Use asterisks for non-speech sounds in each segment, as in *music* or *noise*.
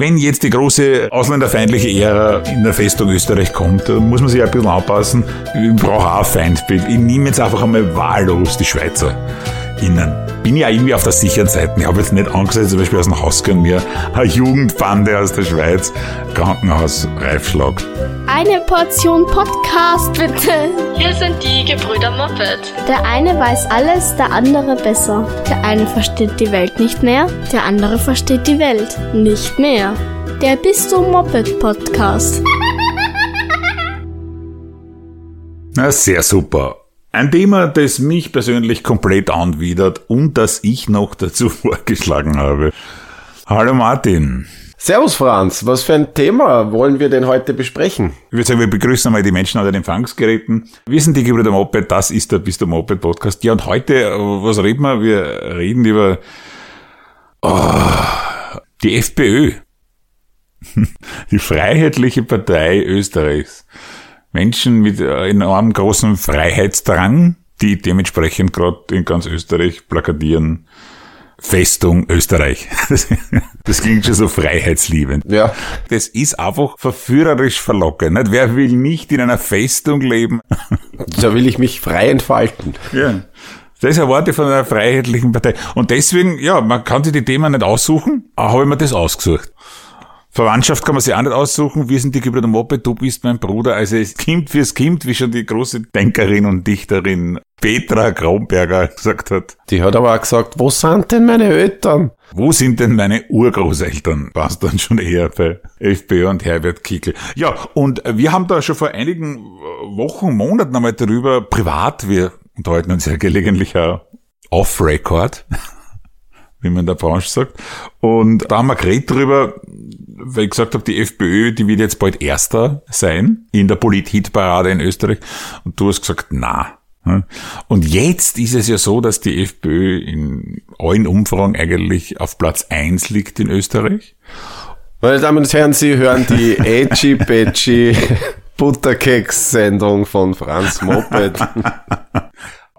Wenn jetzt die große ausländerfeindliche Ära in der Festung Österreich kommt, dann muss man sich ein bisschen anpassen. Ich brauche auch ein Feindbild. Ich nehme jetzt einfach einmal wahllos die Schweizer innen. Bin ja irgendwie auf der sicheren Seite. Ich habe jetzt nicht angesetzt, zum Beispiel aus dem Hausgang mir eine Jugendbande aus der Schweiz, Krankenhaus, Reifschlag. Eine Portion Podcast, bitte. Hier sind die Gebrüder Moppet. Der eine weiß alles, der andere besser. Der eine versteht die Welt nicht mehr, der andere versteht die Welt nicht mehr. Der Bist du Moped Podcast. Na, sehr super. Ein Thema, das mich persönlich komplett anwidert und das ich noch dazu *laughs* vorgeschlagen habe. Hallo Martin. Servus Franz, was für ein Thema wollen wir denn heute besprechen? Ich würde sagen, wir begrüßen einmal die Menschen an den Empfangsgeräten. Wir sind die Gebrüder Moped, das ist der Bist du Moped Podcast. Ja, und heute, äh, was reden wir? Wir reden über oh, die FPÖ. *laughs* Die Freiheitliche Partei Österreichs. Menschen mit äh, enorm großem Freiheitsdrang, die dementsprechend gerade in ganz Österreich plakatieren. Festung Österreich. *laughs* Das klingt schon so freiheitsliebend. Ja. Das ist einfach verführerisch verlockend. Nicht? Wer will nicht in einer Festung leben? Da will ich mich frei entfalten. Ja. Das erwarte ich von einer freiheitlichen Partei. Und deswegen, ja, man kann sich die Themen nicht aussuchen, aber habe ich mir das ausgesucht. Verwandtschaft kann man sich auch nicht aussuchen. Wir sind die Gebrüder Moppe, du bist mein Bruder. Also es kommt, wie es kommt, wie schon die große Denkerin und Dichterin Petra Kronberger *laughs* gesagt hat. Die hat aber auch gesagt, wo sind denn meine Eltern? Wo sind denn meine Urgroßeltern? War es dann schon eher bei FPÖ und Herbert Kickel. Ja, und wir haben da schon vor einigen Wochen, Monaten einmal darüber, privat, wir unterhalten uns ja gelegentlich auch off-record, *laughs* wie man in der Branche sagt. Und da haben wir geredet drüber, weil ich gesagt habe, die FPÖ, die wird jetzt bald Erster sein in der Polit-Hitparade in Österreich. Und du hast gesagt, na. Und jetzt ist es ja so, dass die FPÖ in allen Umfragen eigentlich auf Platz eins liegt in Österreich. Meine Damen und Herren, Sie hören die *laughs* Edgy Badgy Butterkeks-Sendung von Franz Moped. *laughs*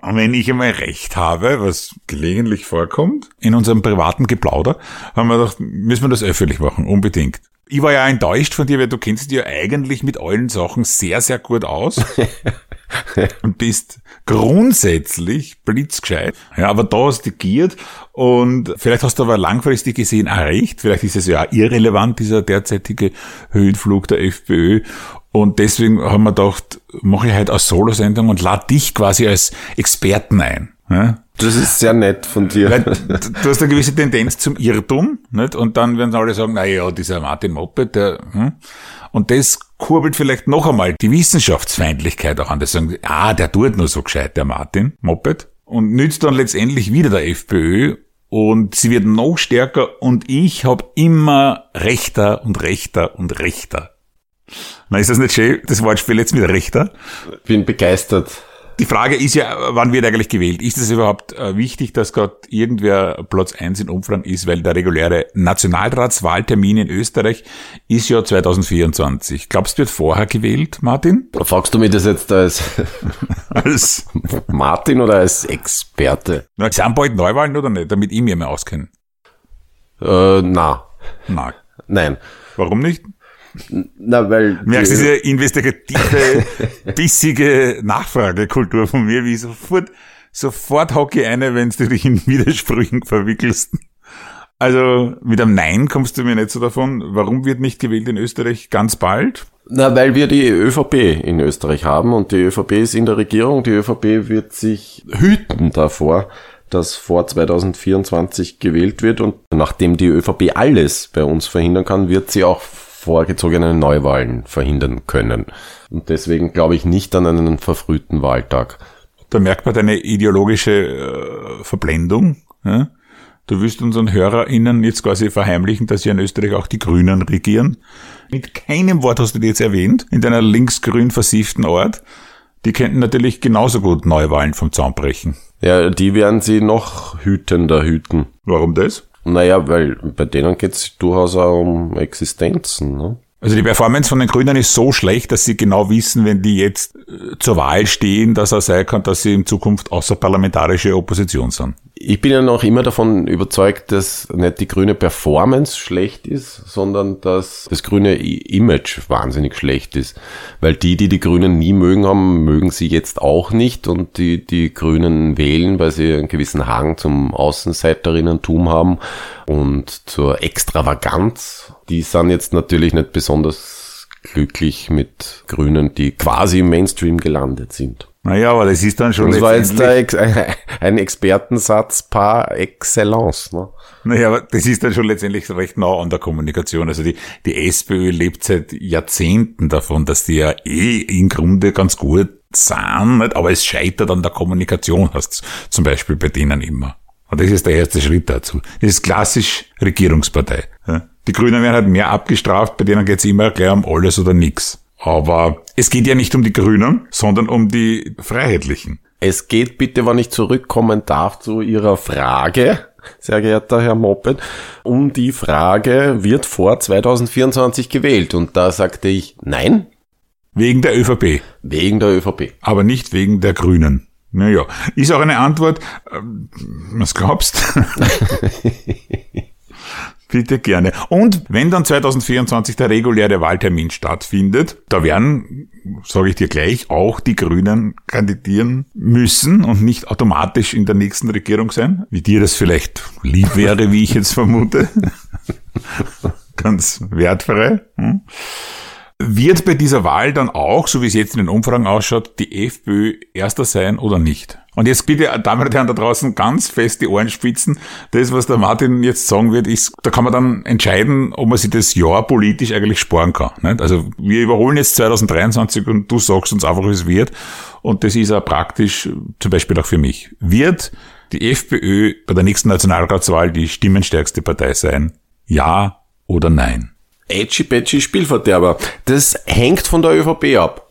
Und wenn ich einmal recht habe, was gelegentlich vorkommt, in unserem privaten Geplauder, haben wir gedacht, müssen wir das öffentlich machen, unbedingt. Ich war ja enttäuscht von dir, weil du kennst dich ja eigentlich mit allen Sachen sehr, sehr gut aus. *laughs* und bist grundsätzlich blitzgescheit. Ja, aber da hast du giert und vielleicht hast du aber langfristig gesehen auch recht. Vielleicht ist es ja irrelevant, dieser derzeitige Höhenflug der FPÖ. Und deswegen haben wir gedacht, mache ich heute eine Solo-Sendung und lade dich quasi als Experten ein. Ja? Das ist sehr nett von dir. Weil du hast eine gewisse Tendenz zum Irrtum, nicht? Und dann werden alle sagen, na ja, dieser Martin Moped, der, hm? Und das kurbelt vielleicht noch einmal die Wissenschaftsfeindlichkeit auch an. Das sagen, ah, der tut nur so gescheit, der Martin Moped. Und nützt dann letztendlich wieder der FPÖ und sie wird noch stärker und ich habe immer rechter und rechter und rechter. Na, ist das nicht schön, das Wortspiel jetzt mit rechter? Bin begeistert. Die Frage ist ja, wann wird eigentlich gewählt? Ist es überhaupt äh, wichtig, dass gerade irgendwer Platz eins in Umfragen ist, weil der reguläre Nationalratswahltermin in Österreich ist ja 2024. Glaubst du, wird vorher gewählt, Martin? Fragst du mich das jetzt als, *laughs* Als, *laughs* Martin oder als Experte? na, sind bald Neuwahlen oder nicht, damit ich mir mal auskenne? Äh, na. Nein. Nein. Warum nicht? Na, weil. Merkst du die- diese investigative, *laughs* bissige Nachfragekultur von mir, wie sofort, sofort hocke ich eine, wenn du dich in Widersprüchen verwickelst. Also mit einem Nein kommst du mir nicht so davon. Warum wird nicht gewählt in Österreich ganz bald? Na, weil wir die ÖVP in Österreich haben und die ÖVP ist in der Regierung. Die ÖVP wird sich hüten davor, dass vor 2024 gewählt wird und nachdem die ÖVP alles bei uns verhindern kann, wird sie auch vorgezogene Neuwahlen verhindern können. Und deswegen glaube ich nicht an einen verfrühten Wahltag. Da merkt man deine ideologische äh, Verblendung. Ja? Du willst unseren HörerInnen jetzt quasi verheimlichen, dass ja in Österreich auch die Grünen regieren. Mit keinem Wort hast du die jetzt erwähnt, in deiner linksgrün versifften Ort. Die könnten natürlich genauso gut Neuwahlen vom Zaun brechen. Ja, die werden sie noch hütender hüten. Warum das? Naja, weil bei denen geht's durchaus auch um Existenzen. Ne? Also die Performance von den Grünen ist so schlecht, dass sie genau wissen, wenn die jetzt äh, zur Wahl stehen, dass er sein kann, dass sie in Zukunft außerparlamentarische Opposition sind. Ich bin ja noch immer davon überzeugt, dass nicht die grüne Performance schlecht ist, sondern dass das grüne Image wahnsinnig schlecht ist. Weil die, die die Grünen nie mögen haben, mögen sie jetzt auch nicht und die, die Grünen wählen, weil sie einen gewissen Hang zum Außenseiterinnentum haben und zur Extravaganz. Die sind jetzt natürlich nicht besonders glücklich mit Grünen, die quasi im Mainstream gelandet sind. Naja, aber das ist dann schon. Das war jetzt Ex *laughs* ein Expertensatz par excellence. Ne? Naja, aber das ist dann schon letztendlich recht nah an der Kommunikation. Also die, die SPÖ lebt seit Jahrzehnten davon, dass die ja eh im Grunde ganz gut sind, aber es scheitert an der Kommunikation, hast zum Beispiel bei denen immer. Und das ist der erste Schritt dazu. Das ist klassisch Regierungspartei. Die Grünen werden halt mehr abgestraft, bei denen geht es immer gleich um alles oder nichts. Aber es geht ja nicht um die Grünen, sondern um die Freiheitlichen. Es geht bitte, wenn ich zurückkommen darf, zu Ihrer Frage, sehr geehrter Herr Moped, um die Frage, wird vor 2024 gewählt? Und da sagte ich, nein. Wegen der ÖVP. Wegen der ÖVP. Aber nicht wegen der Grünen. Naja, ist auch eine Antwort, ähm, was glaubst? *laughs* Bitte gerne. Und wenn dann 2024 der reguläre Wahltermin stattfindet, da werden, sage ich dir gleich, auch die Grünen kandidieren müssen und nicht automatisch in der nächsten Regierung sein, wie dir das vielleicht lieb wäre, wie ich jetzt vermute. *laughs* Ganz wertfrei. Hm? Wird bei dieser Wahl dann auch, so wie es jetzt in den Umfragen ausschaut, die FPÖ erster sein oder nicht? Und jetzt bitte, Damen und Herren da draußen, ganz fest die Ohren spitzen. Das, was der Martin jetzt sagen wird, ist, da kann man dann entscheiden, ob man sich das Jahr politisch eigentlich sparen kann. Nicht? Also wir überholen jetzt 2023 und du sagst uns einfach, wie es wird. Und das ist auch praktisch, zum Beispiel auch für mich. Wird die FPÖ bei der nächsten Nationalratswahl die stimmenstärkste Partei sein? Ja oder nein? Edgy-Badgy Spielverderber. Das hängt von der ÖVP ab.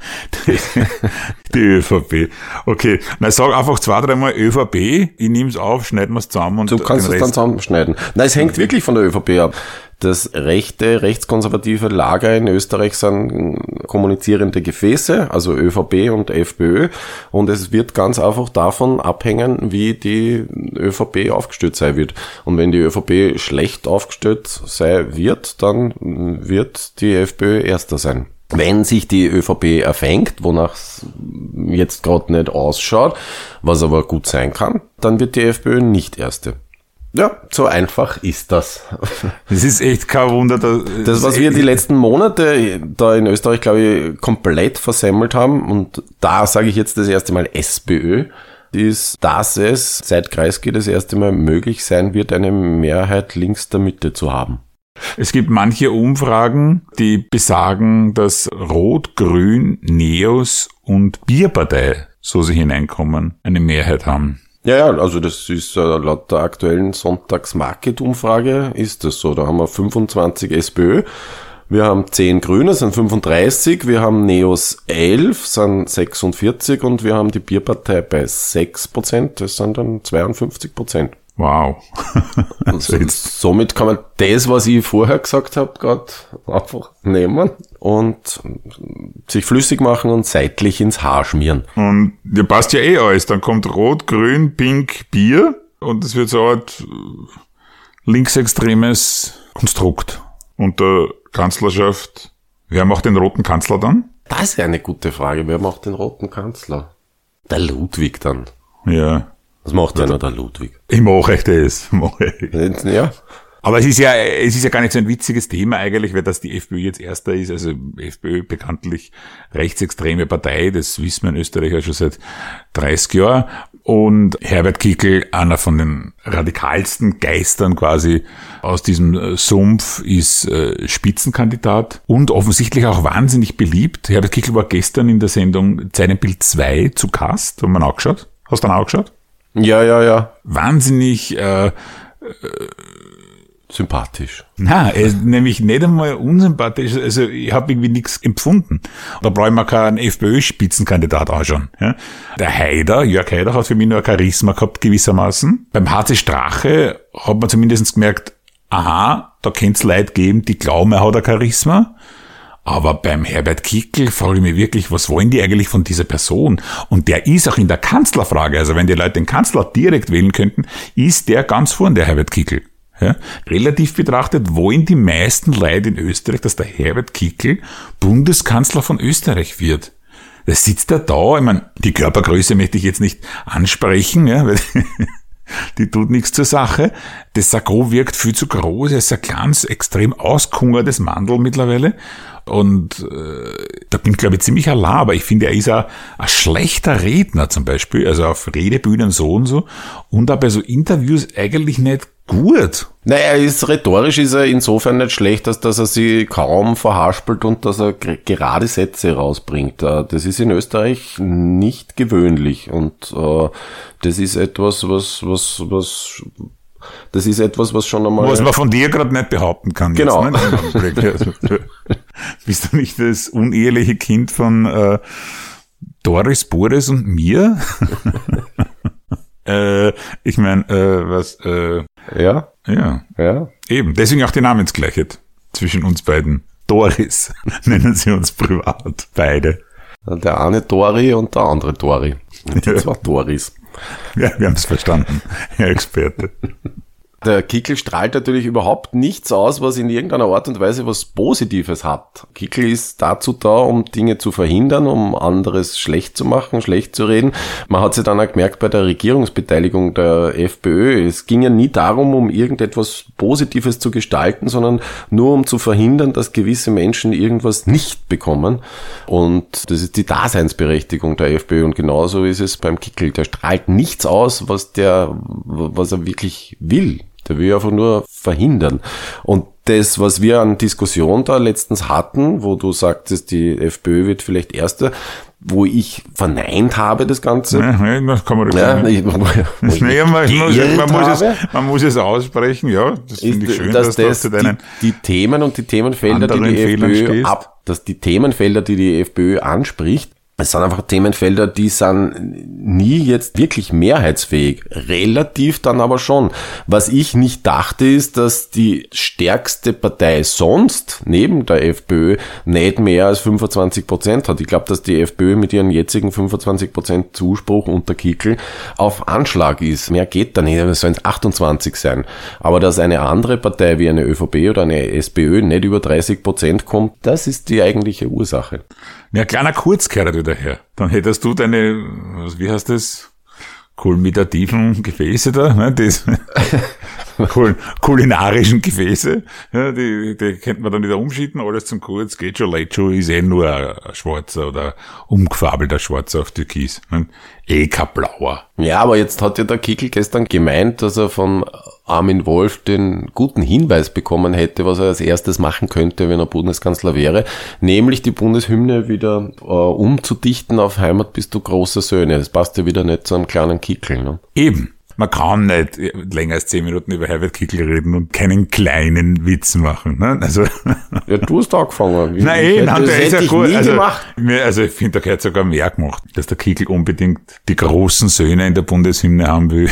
*laughs* Die, ÖVP. Okay. Na, sag einfach zwei, dreimal ÖVP. Ich nehme es auf, schneiden wir es zusammen und Du kannst es dann zusammenschneiden. Nein, es hängt wirklich von der ÖVP ab das rechte, rechtskonservative Lager in Österreich sind kommunizierende Gefäße, also ÖVP und FPÖ. Und es wird ganz einfach davon abhängen, wie die ÖVP aufgestellt sein wird. Und wenn die ÖVP schlecht aufgestellt sein wird, dann wird die FPÖ erster sein. Wenn sich die ÖVP erfängt, wonach es jetzt gerade nicht ausschaut, was aber gut sein kann, dann wird die FPÖ nicht erste. Ja, so einfach ist das. *laughs* Das ist echt kein Wunder. Das, das was wir die letzten Monate da in Österreich, glaube ich, komplett versemmelt haben, und da sage ich jetzt das erste Mal SPÖ, ist, dass es seit Kreisky das erste Mal möglich sein wird, eine Mehrheit links der Mitte zu haben. Es gibt manche Umfragen, die besagen, dass Rot, Grün, Neos und Bierpartei, so sie hineinkommen, eine Mehrheit haben. Ja, ja, also das ist äh, laut der aktuellen Sonntags-Market-Umfrage ist das so. Da haben wir 25 SPÖ, wir haben 10 Grüne, sind 35, wir haben Neos 11, sind 46 und wir haben die Bierpartei bei 6 Prozent, das sind dann 52 Prozent. Wow. *laughs* also somit kann man das, was ich vorher gesagt habe, gerade einfach nehmen und sich flüssig machen und seitlich ins Haar schmieren. Und dir passt ja eh alles. Dann kommt Rot, Grün, Pink, Bier und es wird so eine Art äh, linksextremes Konstrukt unter Kanzlerschaft. Wer macht den roten Kanzler dann? Das ist eine gute Frage. Wer macht den roten Kanzler? Der Ludwig dann. Ja. Was macht ja. einer der Ludwig? Ich mache echt *laughs* das. Mach ich. Ja. Aber es ist ja, es ist ja gar nicht so ein witziges Thema eigentlich, weil das die FPÖ jetzt erster ist. Also FPÖ bekanntlich rechtsextreme Partei, das wissen wir in Österreich ja schon seit 30 Jahren. Und Herbert Kickel, einer von den radikalsten Geistern quasi aus diesem Sumpf, ist äh, Spitzenkandidat und offensichtlich auch wahnsinnig beliebt. Herbert Kickel war gestern in der Sendung Zeilenbild 2 zu Gast, haben wir angeschaut. Hast du dann angeschaut? Ja, ja, ja. Wahnsinnig äh, äh, sympathisch. Na, er ist nämlich nicht einmal unsympathisch. Also ich habe irgendwie nichts empfunden. Da brauche ich mir keinen FPÖ-Spitzenkandidat anschauen. Ja. Der Haider, Jörg Haider, hat für mich nur ein Charisma gehabt gewissermaßen. Beim HC Strache hat man zumindest gemerkt, aha, da könnte es Leute geben, die glauben, er hat ein Charisma. Aber beim Herbert Kickl frage ich mich wirklich, was wollen die eigentlich von dieser Person? Und der ist auch in der Kanzlerfrage, also wenn die Leute den Kanzler direkt wählen könnten, ist der ganz vorn, der Herbert Kickl. Ja, relativ betrachtet wollen die meisten Leute in Österreich, dass der Herbert Kickl Bundeskanzler von Österreich wird. Da sitzt er da, ich meine, die Körpergröße möchte ich jetzt nicht ansprechen, ja, weil die tut nichts zur Sache. Das Sakko wirkt viel zu groß, er ist ein kleines, extrem auskungertes Mandel mittlerweile. Und äh, da bin ich, glaube ich, ziemlich allein, aber ich finde, er ist ein, ein schlechter Redner zum Beispiel, also auf Redebühnen so und so. Und auch bei so Interviews eigentlich nicht gut. Naja, ist rhetorisch ist er insofern nicht schlecht, als dass er sie kaum verhaspelt und dass er gerade Sätze rausbringt. Äh, das ist in Österreich nicht gewöhnlich und äh, das ist etwas, was, was, was das ist etwas, was schon einmal. Was man von dir gerade nicht behaupten kann. Genau. Jetzt, ne? *laughs* also, bist du nicht das uneheliche Kind von äh, Doris, Boris und mir? *laughs* äh, ich meine, äh, was, äh, ja? Ja. Ja. Eben. Deswegen auch die Namensgleichheit zwischen uns beiden. Doris *laughs* nennen sie uns privat. Beide. Der eine Dori und der andere Dori. Und die ja. zwei Doris. Ja, wir haben es verstanden, Herr Experte. Der Kickel strahlt natürlich überhaupt nichts aus, was in irgendeiner Art und Weise was Positives hat. Kickel ist dazu da, um Dinge zu verhindern, um anderes schlecht zu machen, schlecht zu reden. Man hat sich dann auch gemerkt bei der Regierungsbeteiligung der FPÖ. Es ging ja nie darum, um irgendetwas Positives zu gestalten, sondern nur um zu verhindern, dass gewisse Menschen irgendwas nicht bekommen. Und das ist die Daseinsberechtigung der FPÖ. Und genauso ist es beim Kickel. Der strahlt nichts aus, was der, was er wirklich will. Der will einfach nur verhindern. Und das, was wir an Diskussion da letztens hatten, wo du sagtest, die FPÖ wird vielleicht Erste, wo ich verneint habe das Ganze. Ja, das kann man ja, ich, man, muss, *laughs* man, muss es, man muss es aussprechen, ja. Das finde ich schön, dass, dass das die, die, Themen und die Themenfelder, die die FPÖ ab, dass die Themenfelder, die die FPÖ anspricht, es sind einfach Themenfelder, die sind nie jetzt wirklich mehrheitsfähig. Relativ dann aber schon. Was ich nicht dachte, ist, dass die stärkste Partei sonst neben der FPÖ nicht mehr als 25 Prozent hat. Ich glaube, dass die FPÖ mit ihren jetzigen 25 Prozent Zuspruch unter Kickel auf Anschlag ist. Mehr geht da nicht. Es sollen 28 sein. Aber dass eine andere Partei wie eine ÖVP oder eine SPÖ nicht über 30 Prozent kommt, das ist die eigentliche Ursache. Ja, kleiner Kurzkehrer her. Dann hättest du deine, wie heißt das? kulminativen Gefäße da, ne, das, *laughs* kul kulinarischen Gefäße, ja, die, die könnte man dann wieder umschieden, alles zum Kurz, geht schon, leid schon, ist eh nur ein schwarzer oder umgefabelter Schwarzer auf Türkis, ne? eh kein blauer. Ja, aber jetzt hat ja der Kickel gestern gemeint, dass er von Armin Wolf den guten Hinweis bekommen hätte, was er als erstes machen könnte, wenn er Bundeskanzler wäre, nämlich die Bundeshymne wieder äh, umzudichten auf Heimat bist du große Söhne. Das passt ja wieder nicht zu einem kleinen Kickel. Ne? Eben. Man kann nicht länger als zehn Minuten über Herbert Kickel reden und keinen kleinen Witz machen. Ne? Also *laughs* ja, du hast angefangen. Wie, nein, ich, nein, der ist ja gut. Also, also, ich finde, der hat sogar mehr gemacht, dass der Kickel unbedingt die großen Söhne in der Bundeshymne haben will.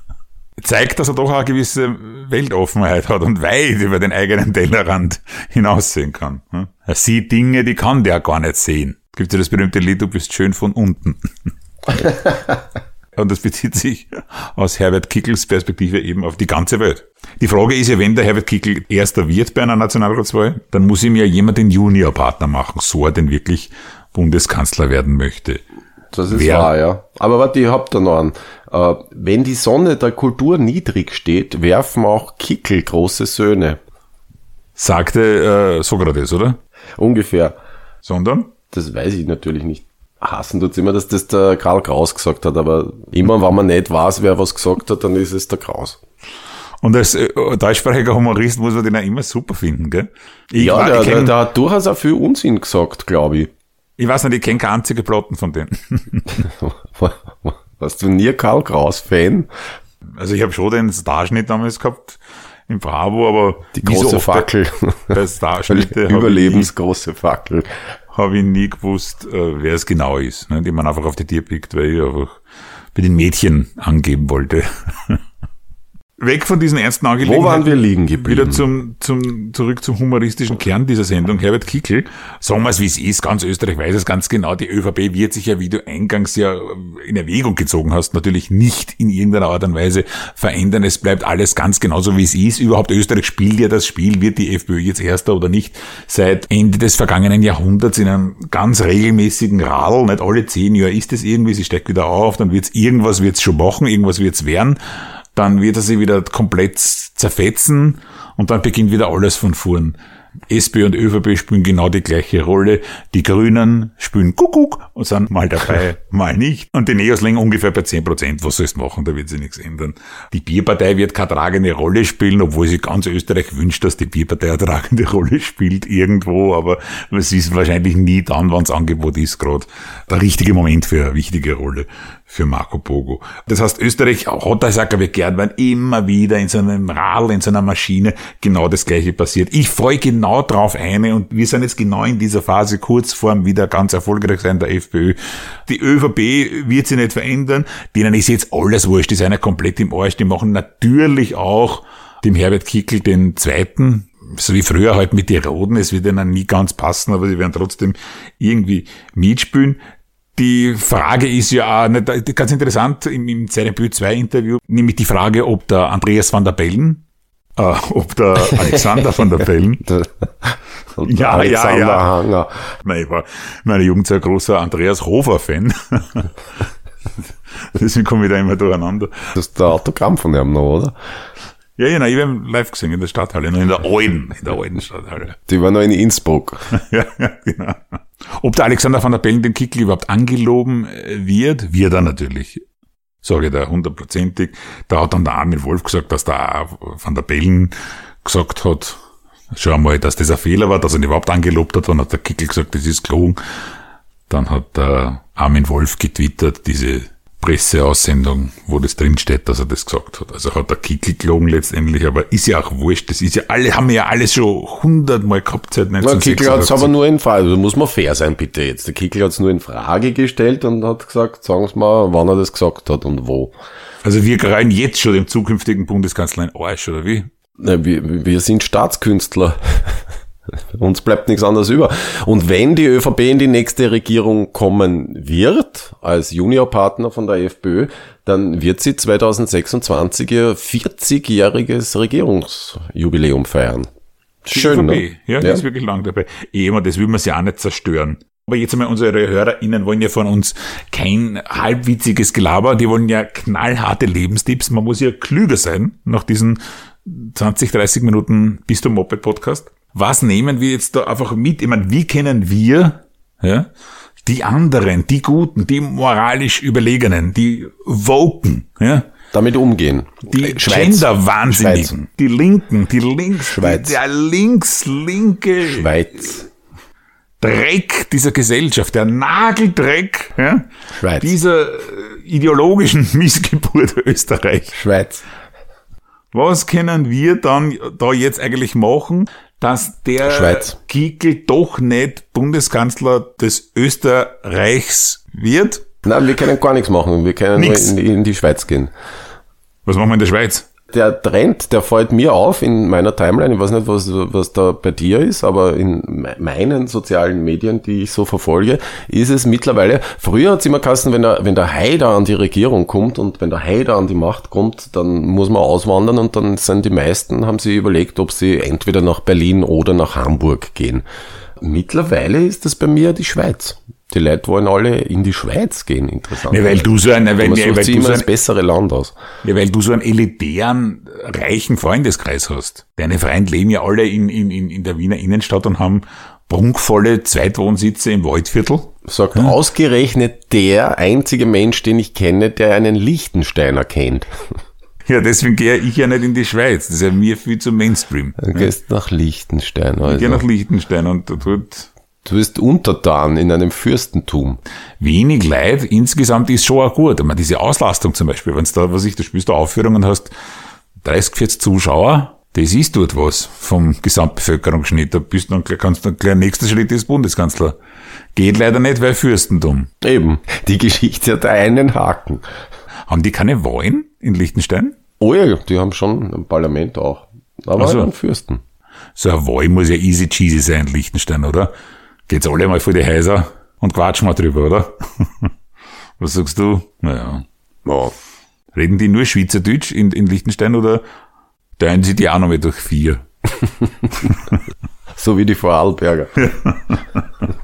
*laughs* zeigt, dass er doch eine gewisse Weltoffenheit hat und weit über den eigenen Tellerrand hinaussehen kann. Er sieht Dinge, die kann der gar nicht sehen. Es gibt ja das berühmte Lied, du bist schön von unten. *laughs* Und das bezieht sich aus Herbert Kickels Perspektive eben auf die ganze Welt. Die Frage ist ja, wenn der Herbert Kickel Erster wird bei einer Nationalratswahl, dann muss ihm ja jemand den Juniorpartner machen, so er denn wirklich Bundeskanzler werden möchte. Das ist Wer, wahr, ja. Aber warte, ich hab da noch einen. Äh, wenn die Sonne der Kultur niedrig steht, werfen auch Kickel große Söhne. Sagte äh, Sokrates, oder? Ungefähr. Sondern? Das weiß ich natürlich nicht. Hassen tut's immer, dass das der Karl Kraus gesagt hat, aber immer, wenn man nicht weiß, wer was gesagt hat, dann ist es der Kraus. Und als äh, deutschsprachiger Humorist muss man den auch immer super finden, gell? Ich ja, war, der, der, der, hat durchaus auch viel Unsinn gesagt, glaube ich. Ich weiß nicht, ich kenne keine einzige Plotten von denen. *laughs* Warst du nie Karl Kraus-Fan? Also ich habe schon den Starschnitt damals gehabt im Bravo, aber die große Fackel. Der Starschnitte *laughs* Überlebensgroße Fackel. Habe ich nie gewusst, äh, wer es genau ist, ne, die man einfach auf die Tier pickt, weil ich einfach bei den Mädchen angeben wollte. *laughs* weg von diesen ernsten Angelegenheiten. Wo waren wir liegen geblieben? Wieder zum, zum, zurück zum humoristischen Kern dieser Sendung. Herbert Kickel, sagen wir es wie es ist, ganz Österreich weiß es ganz genau, die ÖVP wird sich ja, wie du eingangs ja in Erwägung gezogen hast, natürlich nicht in irgendeiner Art und Weise verändern. Es bleibt alles ganz genauso wie es ist. Überhaupt Österreich spielt ja das Spiel, wird die FPÖ jetzt Erster oder nicht, seit Ende des vergangenen Jahrhunderts in einem ganz regelmäßigen Radl. Nicht alle zehn Jahre ist es irgendwie, sie steigt wieder auf, dann wird's irgendwas wird's schon machen, irgendwas wird's werden dann wird er sie wieder komplett zerfetzen und dann beginnt wieder alles von vorn. SP und ÖVP spielen genau die gleiche Rolle. Die Grünen spielen Kuckuck und sind mal dabei, *laughs* mal nicht. Und die Neos liegen ungefähr bei 10 Prozent. Was sollst du machen? Da wird sich nichts ändern. Die Bierpartei wird keine tragende Rolle spielen, obwohl sich ganz Österreich wünscht, dass die Bierpartei eine tragende *laughs* Rolle spielt irgendwo. Aber es ist wahrscheinlich nie dann, wenn das Angebot ist, gerade der richtige Moment für eine wichtige Rolle für Marco Pogo. Das heißt, Österreich hat da sagt wir gern, wenn immer wieder in so einem Radl, in so einer Maschine genau das Gleiche passiert. Ich freue genau drauf eine und wir sind jetzt genau in dieser Phase kurz vorm wieder ganz erfolgreich sein der FPÖ. Die ÖVP wird sich nicht verändern, denen ist jetzt alles wurscht, die sind ja komplett im Arsch, die machen natürlich auch dem Herbert Kickel den zweiten so wie früher halt mit den Roden, es wird ihnen nie ganz passen, aber sie werden trotzdem irgendwie mitspielen. Die Frage ist ja auch ganz interessant im, im ZNBÜ 2 Interview, nämlich die Frage, ob der Andreas van der Bellen, äh, ob der *laughs* Alexander van der Bellen, *laughs* *laughs* ja, Alexander ja, ja. Hanger. Ich war meine Jugend sehr großer Andreas Hofer-Fan. Deswegen komme ich da immer durcheinander. Das ist der Autogramm von ihm noch, oder? Ja, genau, ich habe live gesehen in der Stadthalle, noch in der alten, in der alten Stadthalle. Die war noch in Innsbruck. *laughs* ja, genau. Ob der Alexander van der Bellen den Kickel überhaupt angeloben äh, wird, wird er natürlich. Sage ich da hundertprozentig. Da hat dann der Armin Wolf gesagt, dass der van der Bellen gesagt hat, schon einmal, dass das ein Fehler war, dass er ihn überhaupt angelobt hat. Dann hat der Kickel gesagt, das ist gelogen. Dann hat der Armin Wolf getwittert, diese Presseaussendung, wo das drinsteht, dass er das gesagt hat. Also hat er Kickel gelogen letztendlich, aber ist ja auch wurscht. Das ist ja alle, haben wir ja alles schon hundertmal gehabt seit 1986. Kickel hat es aber nur in Frage, also muss man fair sein bitte jetzt. Der Kickel hat es nur in Frage gestellt und hat gesagt, sagen Sie mal, wann er das gesagt hat und wo. Also wir greifen jetzt schon dem zukünftigen Bundeskanzler ein Arsch, oder wie? Wir, wir sind Staatskünstler. *laughs* *laughs* Uns bleibt nichts anderes über. Und wenn die ÖVP in die nächste Regierung kommen wird, als Juniorpartner von der FPÖ, dann wird sie 2026 ihr 40-jähriges Regierungsjubiläum feiern. Schön, ne? Ja, die ja. ist wirklich lang dabei. Eh, das will man sie auch nicht zerstören. Aber jetzt einmal unsere HörerInnen wollen ja von uns kein halbwitziges Gelaber, die wollen ja knallharte Lebenstipps. Man muss ja klüger sein nach diesen 20, 30 Minuten Bist du Moped Podcast was nehmen wir jetzt da einfach mit? Ich meine, wie kennen wir ja, die anderen, die Guten, die moralisch Überlegenen, die Woken, ja, damit umgehen. Die Gender-Wahnsinnigen, die Linken, die Links, Schweiz. der links-linke Schweiz. Dreck dieser Gesellschaft, der Nageldreck ja, Schweiz. dieser ideologischen *laughs* Missgeburt Österreich. Schweiz. Was können wir dann da jetzt eigentlich machen, dass der Schweiz. Kickel doch nicht Bundeskanzler des Österreichs wird? Nein, wir können gar nichts machen. Wir können Nix. nur in, in die Schweiz gehen. Was machen wir in der Schweiz? Der Trend, der fällt mir auf in meiner Timeline. Ich weiß nicht, was, was da bei dir ist, aber in meinen sozialen Medien, die ich so verfolge, ist es mittlerweile, früher hat es immer geheißen, wenn der, wenn der Haider an die Regierung kommt und wenn der Haider an die Macht kommt, dann muss man auswandern und dann sind die meisten, haben sie überlegt, ob sie entweder nach Berlin oder nach Hamburg gehen. Mittlerweile ist das bei mir die Schweiz. Die Leute wollen alle in die Schweiz gehen, interessant. Ja, weil du so ein, weil, man weil, du so ein, bessere Land aus. Ja, weil du so einen elitären, reichen Freundeskreis hast. Deine Freunde leben ja alle in, in, in der Wiener Innenstadt und haben prunkvolle Zweitwohnsitze im Waldviertel. Sagt hm? ausgerechnet der einzige Mensch, den ich kenne, der einen Lichtensteiner kennt. *laughs* Ja, deswegen gehe ich ja nicht in die Schweiz. Das ist ja mir viel zu Mainstream. Du gehst nach Liechtenstein. Also. Ich gehe nach Liechtenstein und dort Du bist untertan in einem Fürstentum. Wenig Leid insgesamt ist schon auch gut. Ich meine, diese Auslastung zum Beispiel, wenn du da, was ich, du spielst da Aufführungen hast, 30, 40 Zuschauer, das ist dort was vom Gesamtbevölkerungsschnitt. Da bist du dann, kannst du dann gleich, nächster Schritt ist Bundeskanzler. Geht leider nicht, weil Fürstentum. Eben. Die Geschichte hat einen Haken. Haben die keine Wahlen in Liechtenstein? Oh ja, die haben schon ein Parlament auch. Aber Ach so. halt Fürsten. So ein Wahl muss ja easy cheesy sein in Liechtenstein, oder? Geht's alle mal vor die Häuser und quatschen mal drüber, oder? *laughs* Was sagst du? Naja. Ja. Reden die nur Schweizerdeutsch in, in Liechtenstein oder teilen sie die auch noch mal durch vier? *laughs* So wie die Vorarlberger. *laughs*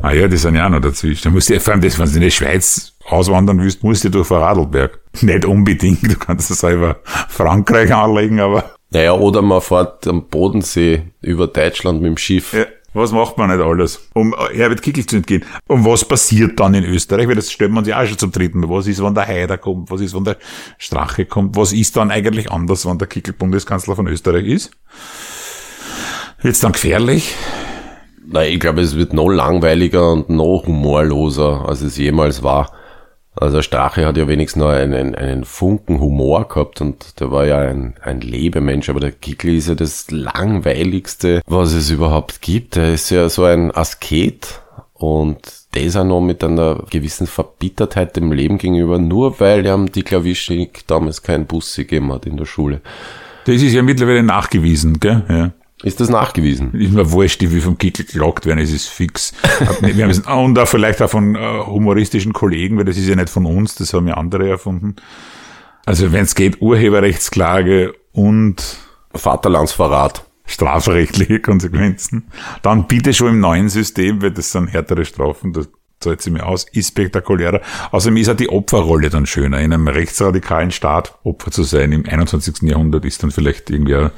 Ah ja, die sind ja auch noch dazwischen. Da musst du, vor allem das, wenn du in die Schweiz auswandern willst, musst du durch Vorarlberg. Nicht unbedingt, du kannst es selber Frankreich anlegen, aber Naja, oder man fährt am Bodensee über Deutschland mit dem Schiff. ja, was macht man nicht alles, um äh, Herbert Kickel zu entgehen? Und was passiert dann in Österreich? Weil das stellt man sich auch schon zum dritten Mal. Was ist, wenn der Haider kommt? Was ist, wenn der Strache kommt? Was ist dann eigentlich anders, wenn der Kickel Bundeskanzler von Österreich ist? Wird's dann gefährlich? Nein, ich glaube, es wird noch langweiliger und noch humorloser, als es jemals war. Also Strache hat ja wenigstens noch einen, einen Funken Humor gehabt und der war ja ein, ein Lebemensch, aber der Kickl ist ja das langweiligste, was es überhaupt gibt. Er ist ja so ein Asket und das auch noch mit einer gewissen Verbittertheit dem Leben gegenüber, nur weil ihm die Klavischnik damals keinen Bus gegeben hat in der Schule. Das ist ja mittlerweile nachgewiesen, gell? Ja. Ist das nachgewiesen? Ist mir wurscht, wie vom Kickel geklagt werden, es ist fix. Wir haben es, und auch vielleicht auch von äh, humoristischen Kollegen, weil das ist ja nicht von uns, das haben ja andere erfunden. Also wenn es geht, Urheberrechtsklage und Vaterlandsverrat. strafrechtliche *laughs* Konsequenzen, dann bitte schon im neuen System, weil das sind härtere Strafen, das zahlt sie mir aus, ist spektakulärer. Außerdem ist auch die Opferrolle dann schöner. In einem rechtsradikalen Staat Opfer zu sein im 21. Jahrhundert ist dann vielleicht irgendwie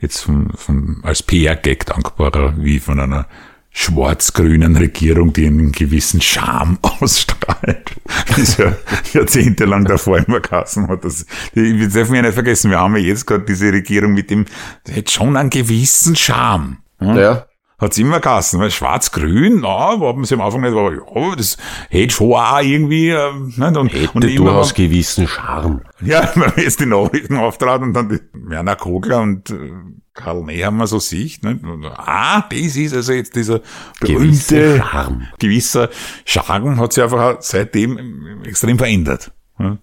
jetzt von, von, als PR-Gag dankbarer wie von einer schwarz-grünen Regierung, die einen gewissen Charme *laughs* ausstrahlt. Die ist ja jahrzehntelang davor immer Kassen hat. Das, wir dürfen ja nicht vergessen, wir haben ja jetzt gerade diese Regierung mit dem, die hat schon einen gewissen Charme. Ja. Hat's immer geheißen, weil schwarz-grün, na, wo haben sie am Anfang nicht, aber ja, das hätte schon auch irgendwie, äh, nicht? und, Hätte und durchaus gewissen Charme. ja, *laughs* wenn man jetzt die Nachrichten auftrat und dann die Werner Kogler und äh, Karl Nehammer so sieht, nicht? Und, ah, das ist also jetzt dieser berühmte, Charme. gewisser Charme hat sich einfach seitdem extrem verändert. ja.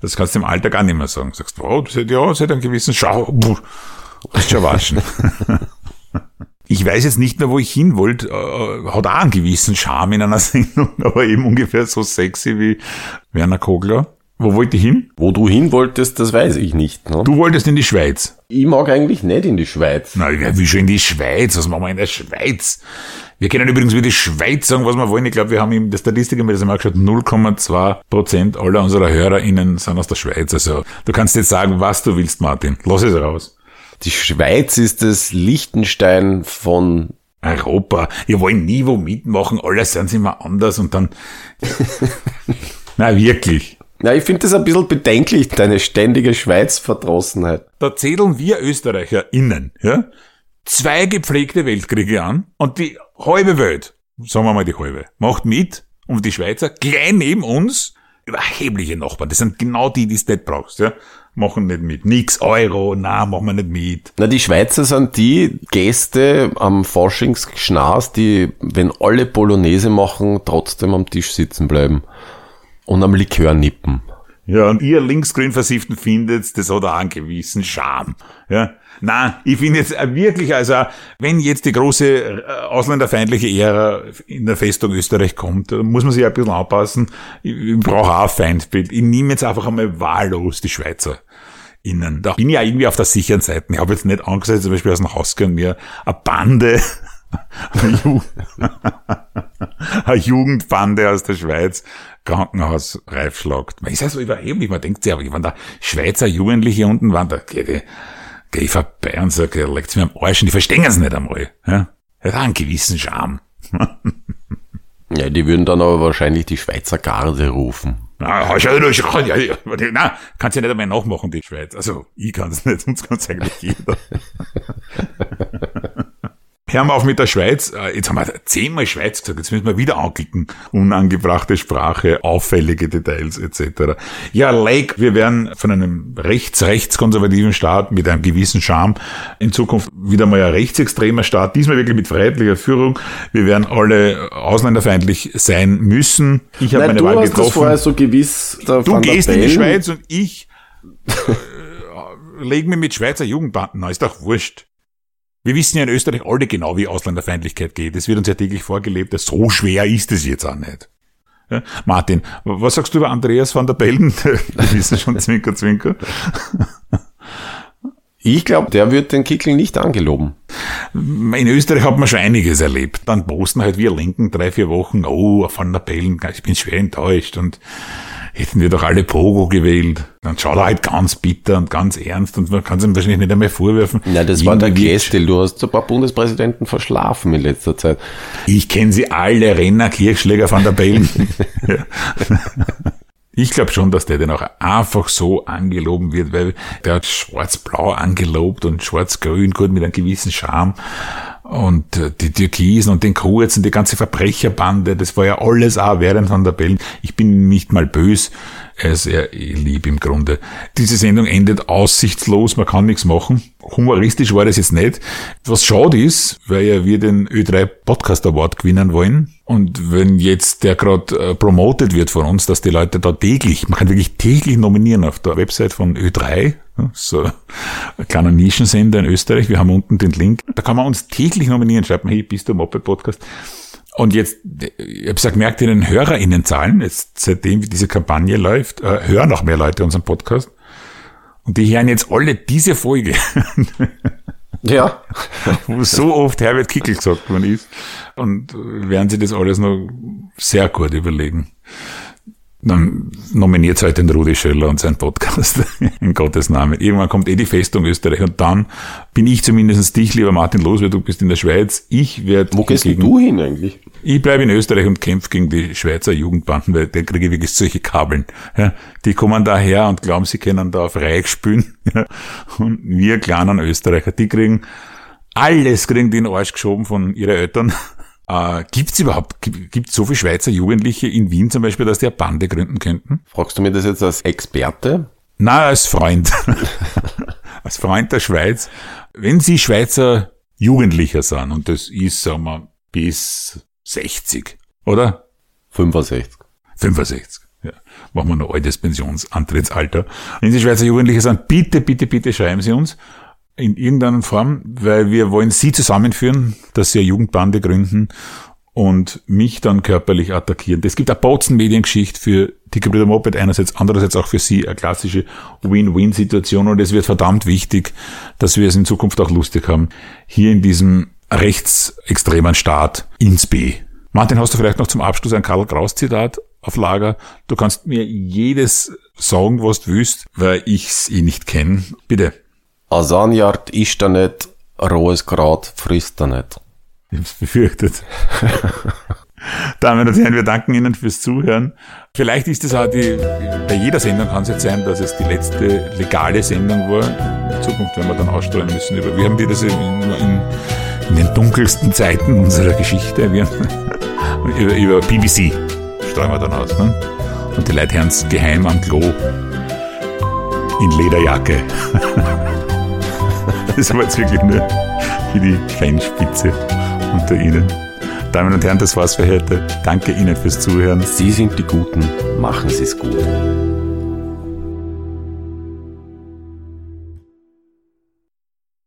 Das kannst du im Alltag auch nicht mehr sagen. Sagst, wow, das hat, ja, das hat einen gewissen Charme, Puh, ist schon waschen. *laughs* Ich weiß jetzt nicht mehr, wo ich hin wollte. Äh, hat auch einen gewissen Charme in einer *laughs* Sendung, aber eben ungefähr so sexy wie Werner Kogler. Wo wollte ich hin? Wo du hin wolltest, das weiß ich nicht. Ne? Du wolltest in die Schweiz. Ich mag eigentlich nicht in die Schweiz. Na, will schon in die Schweiz? Was machen wir in der Schweiz? Wir können übrigens über die Schweiz sagen, was wir wollen. Ich glaube, wir haben in der Statistik haben wir das einmal geschaut, 0,2 Prozent aller unserer HörerInnen sind aus der Schweiz. Also, du kannst jetzt sagen, was du willst, Martin. Lass es raus. Die Schweiz ist das Liechtenstein von Europa. Wir wollen nie wo mitmachen, alle sind immer anders und dann. *laughs* Na, wirklich. Ja, ich finde das ein bisschen bedenklich, deine ständige Schweiz-Verdrossenheit. Da zählen wir ÖsterreicherInnen, ja, zwei gepflegte Weltkriege an und die halbe Welt, sagen wir mal die halbe, macht mit und die Schweizer gleich neben uns überhebliche Nachbarn. Das sind genau die, die es nicht brauchst, ja. Machen nicht mit. Nix Euro, na, machen wir nicht mit. Na, die Schweizer sind die Gäste am Forschungsschnaß, die, wenn alle Polonaise machen, trotzdem am Tisch sitzen bleiben. Und am Likör nippen. Ja, und ihr linksgrün Versifften findet, das hat auch einen gewissen Charme. Ja. Na, ich finde jetzt wirklich, also, wenn jetzt die große äh, ausländerfeindliche Ära in der Festung Österreich kommt, muss man sich ein bisschen anpassen. Ich, ich brauche auch ein Feindbild. Ich nehme jetzt einfach einmal wahllos die Schweizer. Innen. Da bin ich ja irgendwie auf der sicheren Seite. Ich habe jetzt nicht angesetzt, zum Beispiel aus dem Haus und mir eine Bande, *laughs* eine Ju- *laughs* eine Jugendbande aus der Schweiz Krankenhaus reifschlagt. Man ist ja so überheblich, man denkt sich, aber wenn da Schweizer Jugendliche unten waren, da geh, geh, geh ich vorbei und sag, der legt's mir am Arsch und die verstehen es nicht einmal. Ja? Er hat einen gewissen Charme. *laughs* Ja, die würden dann aber wahrscheinlich die Schweizer Garde rufen. Na, kannst ja nicht einmal nachmachen, die Schweiz. Also, ich kann es nicht, sonst kann es eigentlich jeder. *laughs* Hören wir auf mit der Schweiz. Äh, Jetzt haben wir zehnmal Schweiz gesagt, jetzt müssen wir wieder anklicken. Unangebrachte Sprache, auffällige Details etc. Ja, Lake, wir werden von einem rechts-rechtskonservativen Staat mit einem gewissen Charme in Zukunft wieder mal ein rechtsextremer Staat, diesmal wirklich mit freiheitlicher Führung. Wir werden alle ausländerfeindlich sein müssen. Ich habe meine du Wahl hast das getroffen. vorher so gewiss. Der Du gehst in die Schweiz und ich *laughs* äh, leg mich mit Schweizer Jugendbanden an, ist doch wurscht. Wir wissen ja in Österreich alle genau, wie Ausländerfeindlichkeit geht. Es wird uns ja täglich vorgelebt, so schwer ist es jetzt auch nicht. Ja, Martin, was sagst du über Andreas van der Bellen? *laughs* Wir wissen schon, Zwinker, Zwinker. Ich glaube, der wird den Kickel nicht angeloben. In Österreich hat man schon einiges erlebt. Dann posten halt wir Linken drei, vier Wochen, oh, Van der Bellen, ich bin schwer enttäuscht und hätten wir doch alle Pogo gewählt. Dann schaut er halt ganz bitter und ganz ernst und man kann es ihm wahrscheinlich nicht einmal vorwerfen. Ja, das war der Gestel. Du hast ein paar Bundespräsidenten verschlafen in letzter Zeit. Ich kenne sie alle, Renner, Kirchschläger van der Bellen. *laughs* *laughs* Ich glaube schon, dass der dann auch einfach so angeloben wird, weil der hat schwarz-blau angelobt und schwarz-grün, gut mit einem gewissen Charme. Und äh, die Türkisen und den Kurzen, die ganze Verbrecherbande, das war ja alles auch während von der Bellen. Ich bin nicht mal bös, er ist sehr lieb im Grunde. Diese Sendung endet aussichtslos, man kann nichts machen. Humoristisch war das jetzt nicht. Was schade ist, weil ja wir den Ö3 Podcast Award gewinnen wollen. Und wenn jetzt der gerade äh, promotet wird von uns, dass die Leute da täglich, man kann wirklich täglich nominieren auf der Website von Ö3, so ein kleiner Nischensender in Österreich, wir haben unten den Link, da kann man uns täglich nominieren, schreibt man, hey, bist du Moped Podcast? Und jetzt, ich habe gesagt, merkt ihr den HörerInnenzahlen, jetzt seitdem diese Kampagne läuft, äh, hören noch mehr Leute unseren Podcast. Und die hören jetzt alle diese Folge. Ja. Wo so oft Herbert Kickel gesagt worden ist. Und werden sie das alles noch sehr gut überlegen dann nominiert halt den Rudi Schöller und seinen Podcast *laughs* in Gottes Namen. Irgendwann kommt eh die Festung Österreich und dann bin ich zumindest dich, lieber Martin, los, weil du bist in der Schweiz. Ich werde. Wo gehst gegen, du hin eigentlich? Ich bleibe in Österreich und kämpfe gegen die Schweizer Jugendbanden, weil der kriege wirklich solche Kabeln. Ja, die kommen daher und glauben, sie können da auf Reich spielen. Ja, *laughs* und wir kleinen Österreicher, die kriegen alles kriegen die in den Arsch geschoben von ihren Eltern. Äh, gibt es überhaupt, gibt so viele Schweizer Jugendliche in Wien zum Beispiel, dass die eine Bande gründen könnten? Fragst du mir das jetzt als Experte? Na, als Freund. *laughs* als Freund der Schweiz. Wenn Sie Schweizer Jugendlicher sind, und das ist, sagen wir, bis 60, oder? 65. 65. Ja, machen wir noch altes Pensionsantrittsalter. Wenn Sie Schweizer Jugendliche sind, bitte, bitte, bitte schreiben Sie uns in irgendeiner Form, weil wir wollen sie zusammenführen, dass sie eine Jugendbande gründen und mich dann körperlich attackieren. Es gibt eine Botzen Mediengeschichte für die Gebrüder Moped einerseits, andererseits auch für sie eine klassische Win-Win-Situation und es wird verdammt wichtig, dass wir es in Zukunft auch lustig haben, hier in diesem rechtsextremen Staat ins B. Martin, hast du vielleicht noch zum Abschluss ein Karl Kraus Zitat auf Lager? Du kannst mir jedes sagen, was du willst, weil ich's eh nicht kenne. Bitte. Asanjard isst er nicht, rohes Grat frisst er nicht. Ich hab's befürchtet. *laughs* Damen und Herren, wir danken Ihnen fürs Zuhören. Vielleicht ist es auch die, bei jeder Sendung kann es jetzt sein, dass es die letzte legale Sendung war. In Zukunft werden wir dann ausstreuen müssen über, wir haben die das in, in, in den dunkelsten Zeiten unserer Geschichte, wir, *laughs* über, über BBC streuen wir dann aus, ne? Und die Leute hören es geheim am Klo in Lederjacke. *laughs* *laughs* Das war jetzt wirklich nur für die Fanspitze unter Ihnen. Damen und Herren, das war's für heute. Danke Ihnen fürs Zuhören. Sie sind die Guten. Machen Sie es gut.